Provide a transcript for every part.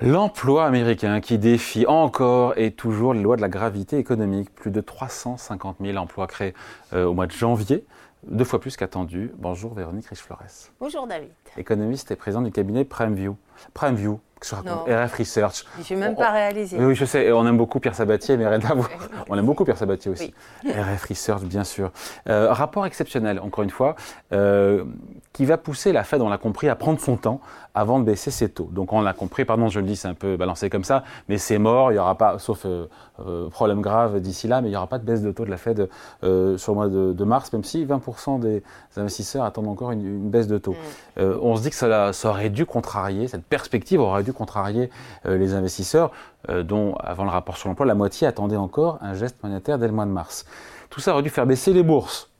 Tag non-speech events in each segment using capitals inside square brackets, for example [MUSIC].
L'emploi américain qui défie encore et toujours les lois de la gravité économique. Plus de 350 000 emplois créés euh, au mois de janvier, deux fois plus qu'attendu. Bonjour Véronique Riche-Flores. Bonjour David. Économiste et président du cabinet PrimeView. PrimeView, RF Research. Je n'ai même pas réalisé. Oui, je sais. On aime beaucoup Pierre Sabatier, mais voir. [LAUGHS] On aime beaucoup Pierre Sabatier aussi. RF Research, bien sûr. Euh, rapport exceptionnel, encore une fois, euh, qui va pousser la Fed, on l'a compris, à prendre son temps avant de baisser ses taux. Donc on l'a compris, pardon, je le dis, c'est un peu balancé comme ça, mais c'est mort, il n'y aura pas, sauf euh, problème grave d'ici là, mais il n'y aura pas de baisse de taux de la Fed sur le mois de, mars, même si 20% des investisseurs attendent encore une, baisse de taux. Mm. on se dit que ça, ça aurait dû contrarier, cette perspective aurait dû contrarier euh, les investisseurs, euh, dont, avant le rapport sur l'emploi, la moitié attendait encore un geste monétaire dès le mois de mars. Tout ça aurait dû faire baisser les bourses.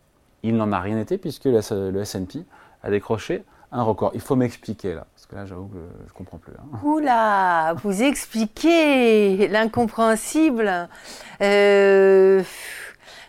Il n'en a rien été puisque le, S&P a décroché un record. Il faut m'expliquer là, parce que là j'avoue que je ne comprends plus. Hein. Oula, vous expliquez l'incompréhensible. Euh,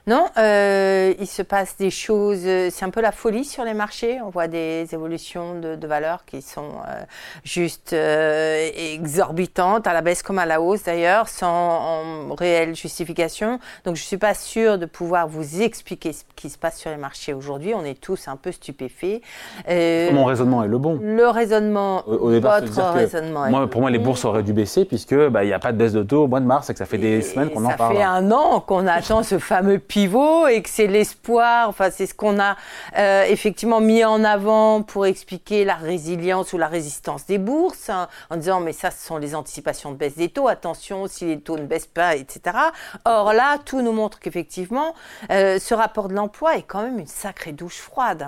non, euh, il se passe des choses, euh, c'est un peu la folie sur les marchés. On voit des évolutions de, valeurs qui sont euh, juste exorbitantes, à la baisse comme à la hausse d'ailleurs, sans réelle justification. Donc je ne suis pas sûre de pouvoir vous expliquer ce qui se passe sur les marchés aujourd'hui. On est tous un peu stupéfaits. Mon raisonnement est le bon. Le raisonnement, au, votre raisonnement moi, Pour moi, les bourses auraient dû baisser puisque bah, il n'y a pas de baisse de taux au mois de mars et que ça fait des semaines qu'on en parle. Ça fait un an qu'on attend ce fameux pic [LAUGHS] et que c'est l'espoir, enfin c'est ce qu'on a euh, effectivement mis en avant pour expliquer la résilience ou la résistance des bourses, hein, en disant mais ça ce sont les anticipations de baisse des taux, attention si les taux ne baissent pas, etc. Or là, tout nous montre qu'effectivement, euh, ce rapport de l'emploi est quand même une sacrée douche froide.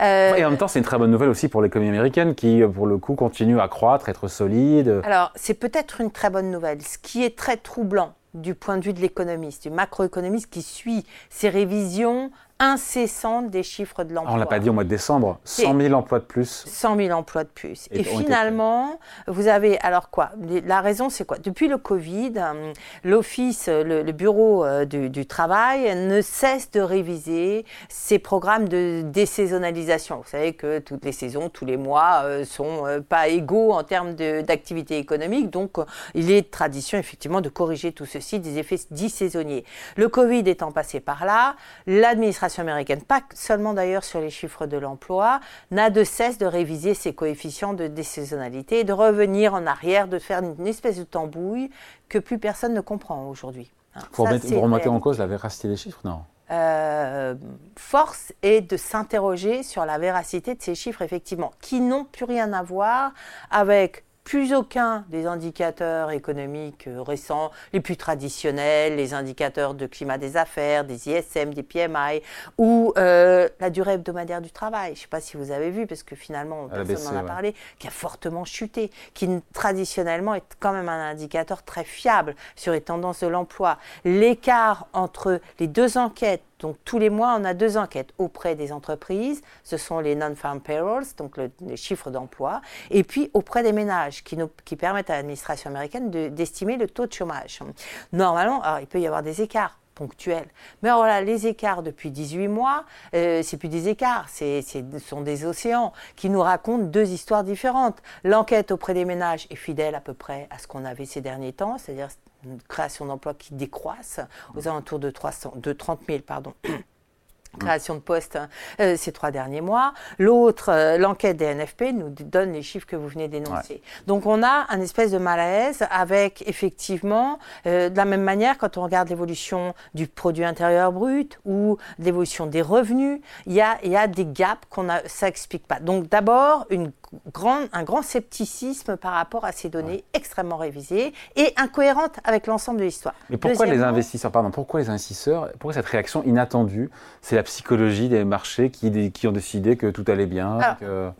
Euh, et en même temps, c'est une très bonne nouvelle aussi pour l'économie américaine qui, pour le coup, continue à croître, être solide. Alors, c'est peut-être une très bonne nouvelle. Ce qui est très troublant, du point de vue de l'économiste, du macroéconomiste qui suit ces révisions incessante des chiffres de l'emploi. on l'a pas dit au mois de décembre, 100 000 emplois de plus. 100 000 emplois de plus. Et, finalement, vous avez, alors quoi La raison, c'est quoi? Depuis le Covid, euh, l'Office, le, Bureau euh, du, travail ne cesse de réviser ses programmes de désaisonnalisation. Vous savez que toutes les saisons, tous les mois, euh, sont pas égaux en termes d'activité économique. Donc, il est de tradition, effectivement, de corriger tout ceci des effets dits saisonniers. Le Covid étant passé par là, l'administration américaine, pas seulement d'ailleurs sur les chiffres de l'emploi, n'a de cesse de réviser ses coefficients de désaisonnalité de revenir en arrière, de faire une espèce de tambouille que plus personne ne comprend aujourd'hui. Hein, vous, remettez en cause la véracité des chiffres, non? Euh, force est de s'interroger sur la véracité de ces chiffres, effectivement, qui n'ont plus rien à voir avec plus aucun des indicateurs économiques euh, récents, les plus traditionnels, les indicateurs de climat des affaires, des ISM, des PMI, ou euh, la durée hebdomadaire du travail. Je ne sais pas si vous avez vu, parce que finalement, personne n'en a parlé, qui a fortement chuté, qui traditionnellement est quand même un indicateur très fiable sur les tendances de l'emploi. L'écart entre les deux enquêtes donc tous les mois, on a deux enquêtes auprès des entreprises, ce sont les non-farm payrolls, donc les chiffres d'emploi, et puis auprès des ménages qui, permettent à l'administration américaine d'estimer le taux de chômage. Normalement, il peut y avoir des écarts ponctuels. Mais voilà, les écarts depuis 18 mois, euh, c'est plus des écarts, ce sont des océans qui nous racontent deux histoires différentes. L'enquête auprès des ménages est fidèle à peu près à ce qu'on avait ces derniers temps, c'est-à-dire une création d'emplois qui décroissent aux alentours de, 300, de 30 000 pardon, création de postes hein, euh, ces trois derniers mois. L'autre, euh, l'enquête des NFP, nous donne les chiffres que vous venez d'énoncer. Donc on a un espèce de malaise avec effectivement, euh, de la même manière, quand on regarde l'évolution du produit intérieur brut ou l'évolution des revenus, il y a, y a des gaps qu'on a, ça explique pas. Donc d'abord, une grande, un grand scepticisme par rapport à ces données extrêmement révisées et incohérentes avec l'ensemble de l'histoire. Mais pourquoi les investisseurs, pardon, pourquoi les investisseurs, pourquoi cette réaction inattendue C'est la psychologie des marchés qui, qui, ont décidé que tout allait bien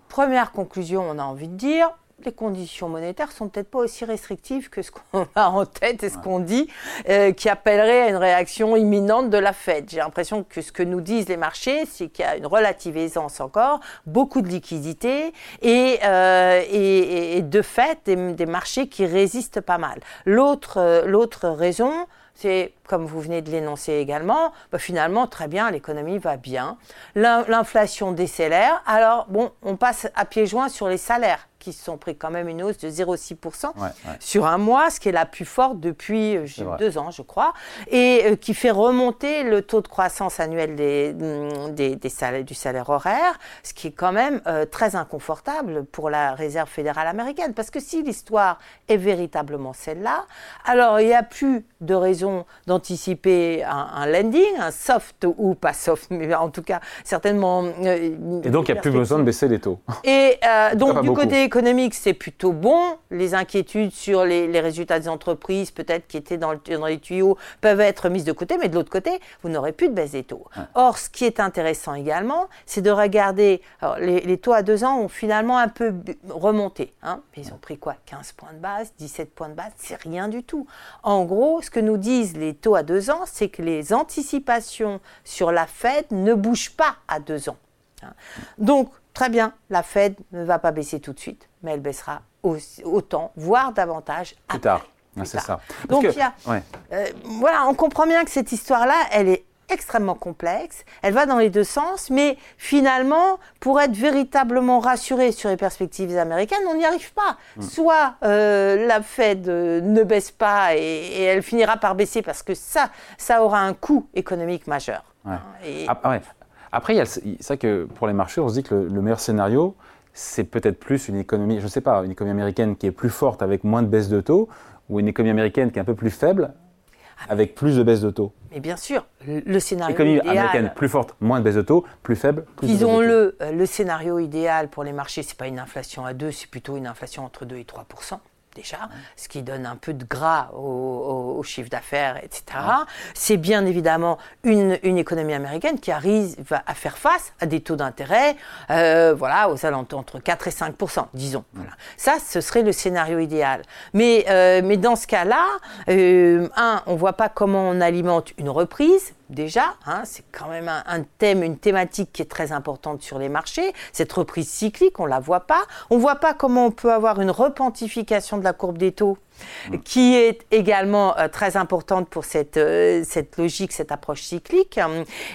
Première conclusion, on a envie de dire, les conditions monétaires sont peut-être pas aussi restrictives que ce qu'on a en tête et ce qu'on dit, euh, qui appellerait à une réaction imminente de la Fed. J'ai l'impression que ce que nous disent les marchés, c'est qu'il y a une relative aisance encore, beaucoup de liquidités et, euh, et, de fait des, marchés qui résistent pas mal. L'autre, euh, l'autre raison, c'est, comme vous venez de l'énoncer également, bah, finalement, très bien, l'économie va bien, l'inflation décélère, alors bon, on passe à pieds joints sur les salaires qui se sont pris quand même une hausse de 0,6% sur un mois, ce qui est la plus forte depuis euh, deux ans, je crois, et euh, qui fait remonter le taux de croissance annuel des, mm, des, salaires, du salaire horaire, ce qui est quand même euh, très inconfortable pour la Réserve fédérale américaine. Parce que si l'histoire est véritablement celle-là, alors il n'y a plus de raison d'anticiper un, un, lending, un soft ou pas soft, mais en tout cas certainement. et donc il n'y a plus besoin de baisser les taux. Et [LAUGHS] donc du côté économique, c'est plutôt bon. Les inquiétudes sur les, les résultats des entreprises, peut-être qui étaient dans, le, dans, les tuyaux, peuvent être mises de côté, mais de l'autre côté, vous n'aurez plus de baisse des taux. Or, ce qui est intéressant également, c'est de regarder. les, taux à deux ans ont finalement un peu remonté. Hein. Ils ont pris quoi? 15 points de base, 17 points de base, c'est rien du tout. En gros, ce que nous disent les taux à deux ans, c'est que les anticipations sur la Fed ne bougent pas à deux ans. Hein. Donc, très bien, la Fed ne va pas baisser tout de suite, mais elle baissera autant, voire davantage plus tard. c'est ça. Donc, il y a, euh, voilà, on comprend bien que cette histoire-là, elle est extrêmement complexe, elle va dans les deux sens, mais finalement, pour être véritablement rassuré sur les perspectives américaines, on n'y arrive pas. Hmm. Soit euh, la Fed euh, ne baisse pas et, elle finira par baisser parce que ça, ça aura un coût économique majeur. Ah, Après, c'est vrai que pour les marchés, on se dit que le meilleur scénario, c'est peut-être plus une économie, je ne sais pas, une économie américaine qui est plus forte avec moins de baisse de taux, ou une économie américaine qui est un peu plus faible avec plus de baisse de taux. Mais bien sûr, le scénario économie américaine plus forte, moins de baisse de taux, plus faible, plus Disons-le, euh, le scénario idéal pour les marchés, c'est pas une inflation à 2, c'est plutôt une inflation entre 2 et 3 déjà, ce qui donne un peu de gras au, chiffre d'affaires, etc. C'est bien évidemment une, économie américaine qui arrive à faire face à des taux d'intérêt, euh, voilà, aux alentours entre 4 et 5% disons. Ça, ce serait le scénario idéal. Mais, euh, mais dans ce cas-là, euh, un, on ne voit pas comment on alimente une reprise déjà. Hein, c'est quand même un, thème, une thématique qui est très importante sur les marchés. Cette reprise cyclique, on ne la voit pas. On ne voit pas comment on peut avoir une repentification de la courbe des taux mm. qui est également euh, très importante pour cette, euh, cette logique, cette approche cyclique.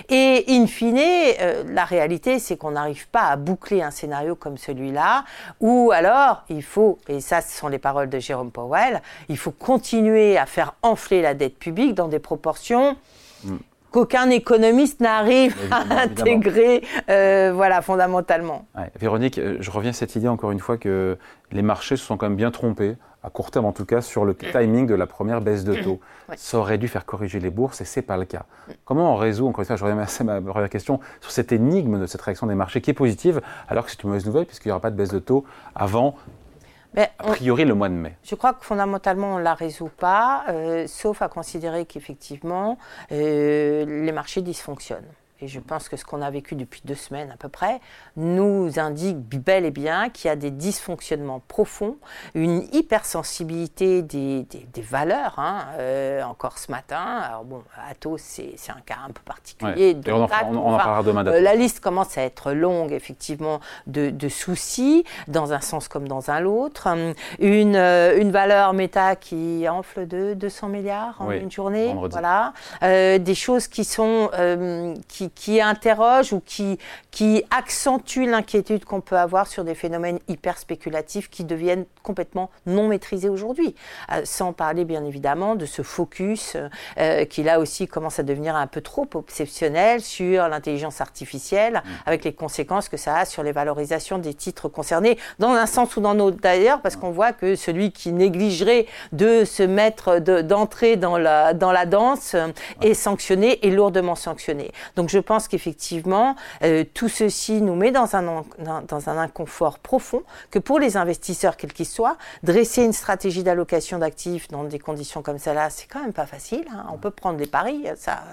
Et in fine, euh, la réalité, c'est qu'on n'arrive pas à boucler un scénario comme celui-là, ou alors il faut, et ça ce sont les paroles de Jérôme Powell, il faut continuer à faire enfler la dette publique dans des proportions mm qu'aucun économiste n'arrive à intégrer euh, voilà, fondamentalement. Véronique, euh, je reviens à cette idée encore une fois que les marchés se sont quand même bien trompés, à court terme en tout cas, sur le timing de la première baisse de taux. [CLEARS THROAT] Ça aurait dû faire corriger les bourses et ce n'est pas le cas. Comment on résout, encore une fois, je reviens à ma première question, sur cette énigme de cette réaction des marchés qui est positive, alors que c'est une mauvaise nouvelle puisqu'il n'y aura pas de baisse de taux avant a priori le mois de mai. Je crois que fondamentalement, on ne la résout pas, euh, sauf à considérer qu'effectivement, euh, les marchés dysfonctionnent et je pense que ce qu'on a vécu depuis deux semaines à peu près, nous indique bel et bien qu'il y a des dysfonctionnements profonds, une hypersensibilité des, des, valeurs. Hein, euh, encore ce matin, alors bon, Atos, c'est un cas un peu particulier. on, en, parlera demain. Euh, la liste commence à être longue, effectivement, de, de soucis, dans un sens comme dans un autre. Une, euh, une valeur méta qui enfle de 200 milliards en une journée. Voilà. des choses qui sont... qui, qui, interroge ou qui, qui accentue l'inquiétude qu'on peut avoir sur des phénomènes hyper spéculatifs qui deviennent complètement non maîtrisés aujourd'hui. Euh, sans parler bien évidemment de ce focus euh, qui là aussi commence à devenir un peu trop obsessionnel sur l'intelligence artificielle, mm. avec les conséquences que ça a sur les valorisations des titres concernés, dans un sens ou dans l'autre d'ailleurs, parce qu'on voit que celui qui négligerait de se mettre, d'entrer dans, la, dans la danse euh, est sanctionné et lourdement sanctionné. Donc je je pense qu'effectivement, euh, tout ceci nous met dans un, un inconfort profond, que pour les investisseurs, quels qu'ils soient, dresser une stratégie d'allocation d'actifs dans des conditions comme celle-là, c'est quand même pas facile. Hein. On peut prendre des paris, ça,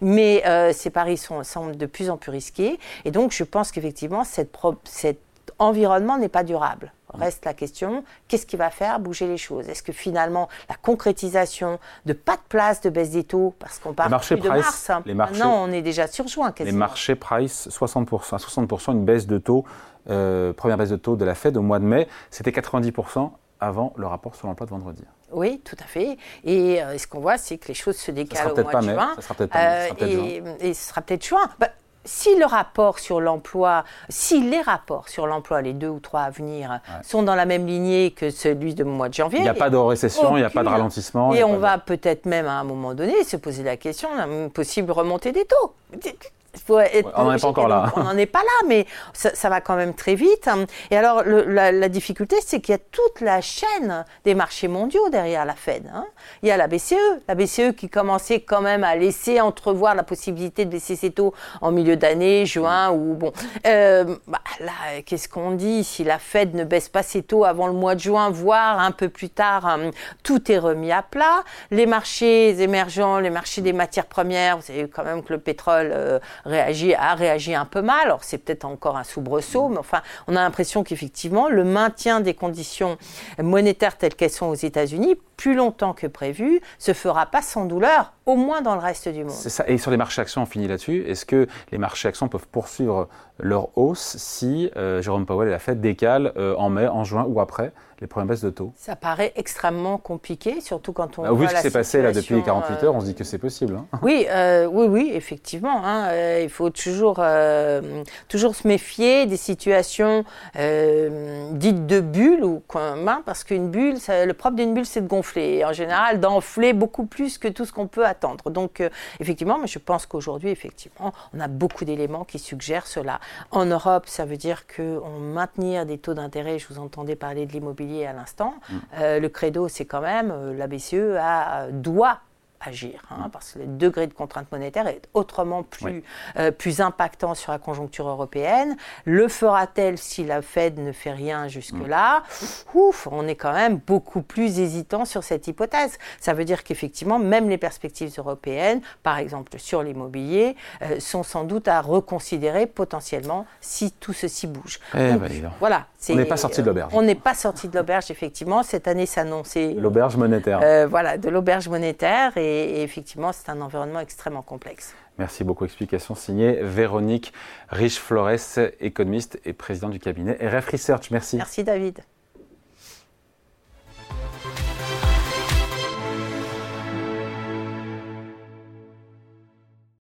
mais euh, ces paris sont, semblent de plus en plus risqués. Et donc, je pense qu'effectivement, cette, cet environnement n'est pas durable. Reste la question, qu'est-ce qui va faire bouger les choses? Est-ce que finalement la concrétisation de pas de place de baisse des taux, parce qu'on parle plus de mars, les marchés, maintenant on est déjà sur juin Les marchés price 60%, à 60% une baisse de taux, euh, première baisse de taux de la Fed au mois de mai, c'était 90% avant le rapport sur l'emploi de vendredi. Oui, tout à fait. Et euh, ce qu'on voit, c'est que les choses se décalent au mois de juin. Ça sera peut-être pas mai. Euh, et, ce sera peut-être juin. Bah, si le rapport sur l'emploi, si les rapports sur l'emploi, les deux ou trois à venir, sont dans la même lignée que celui de mois de janvier. Il n'y a pas de récession, il n'y a pas de ralentissement. Et on va peut-être même à un moment donné se poser la question d'une possible remontée des taux on n'en est pas encore là. On n'en est pas là, mais ça, va quand même très vite. Et alors, la, difficulté, c'est qu'il y a toute la chaîne des marchés mondiaux derrière la Fed. Hein. Il y a la BCE, la BCE qui commençait quand même à laisser entrevoir la possibilité de baisser ses taux en milieu d'année, juin ou bon. Euh, bah, là, qu'est-ce qu'on dit? Si la Fed ne baisse pas ses taux avant le mois de juin, voire un peu plus tard, hein, tout est remis à plat. Les marchés émergents, les marchés des matières premières, vous savez quand même que le pétrole euh, a réagi un peu mal. Alors c'est peut-être encore un soubresaut, mais enfin, on a l'impression qu'effectivement, le maintien des conditions monétaires telles qu'elles sont aux États-Unis, plus longtemps que prévu, se fera pas sans douleur, au moins dans le reste du monde. C'est ça. Et sur les marchés actions, on finit là-dessus. Est-ce que les marchés actions peuvent poursuivre leur hausse si euh, Jérôme Powell et la Fed décalent euh, en mai, en juin ou après les premières baisses de taux? Ça paraît extrêmement compliqué, surtout quand on. Bah, vu ce qui s'est passé là depuis 48 heures, on se dit que c'est possible. Hein. Oui, euh, oui, oui, effectivement. Hein, il faut toujours, toujours se méfier des situations dites de bulles ou hein, parce qu'une bulle, le propre d'une bulle, c'est de gonfler. Et en général, d'enfler beaucoup plus que tout ce qu'on peut attendre. Donc, effectivement, mais je pense qu'aujourd'hui, effectivement, on a beaucoup d'éléments qui suggèrent cela. En Europe, ça veut dire qu'on maintenir des taux d'intérêt, je vous entendais parler de l'immobilier à l'instant, mm. euh, le credo, c'est quand même, euh, la BCE a, doit agir, hein, parce que le degré de contrainte monétaire est autrement plus, euh, plus impactant sur la conjoncture européenne. Le fera-t-elle si la Fed ne fait rien jusque-là? Mm. Ouf, on est quand même beaucoup plus hésitant sur cette hypothèse. Ça veut dire qu'effectivement, même les perspectives européennes, par exemple sur l'immobilier, euh, sont sans doute à reconsidérer potentiellement si tout ceci bouge. Eh ben, voilà. On n'est pas sorti de l'auberge. On n'est pas sorti de l'auberge, effectivement. Cette année s'annonçait. L'auberge monétaire. Euh, voilà, de l'auberge monétaire. Et et, effectivement, c'est un environnement extrêmement complexe. Merci beaucoup. Explication signée Véronique Riche-Flores, économiste et présidente du cabinet RF Research. Merci. Merci David.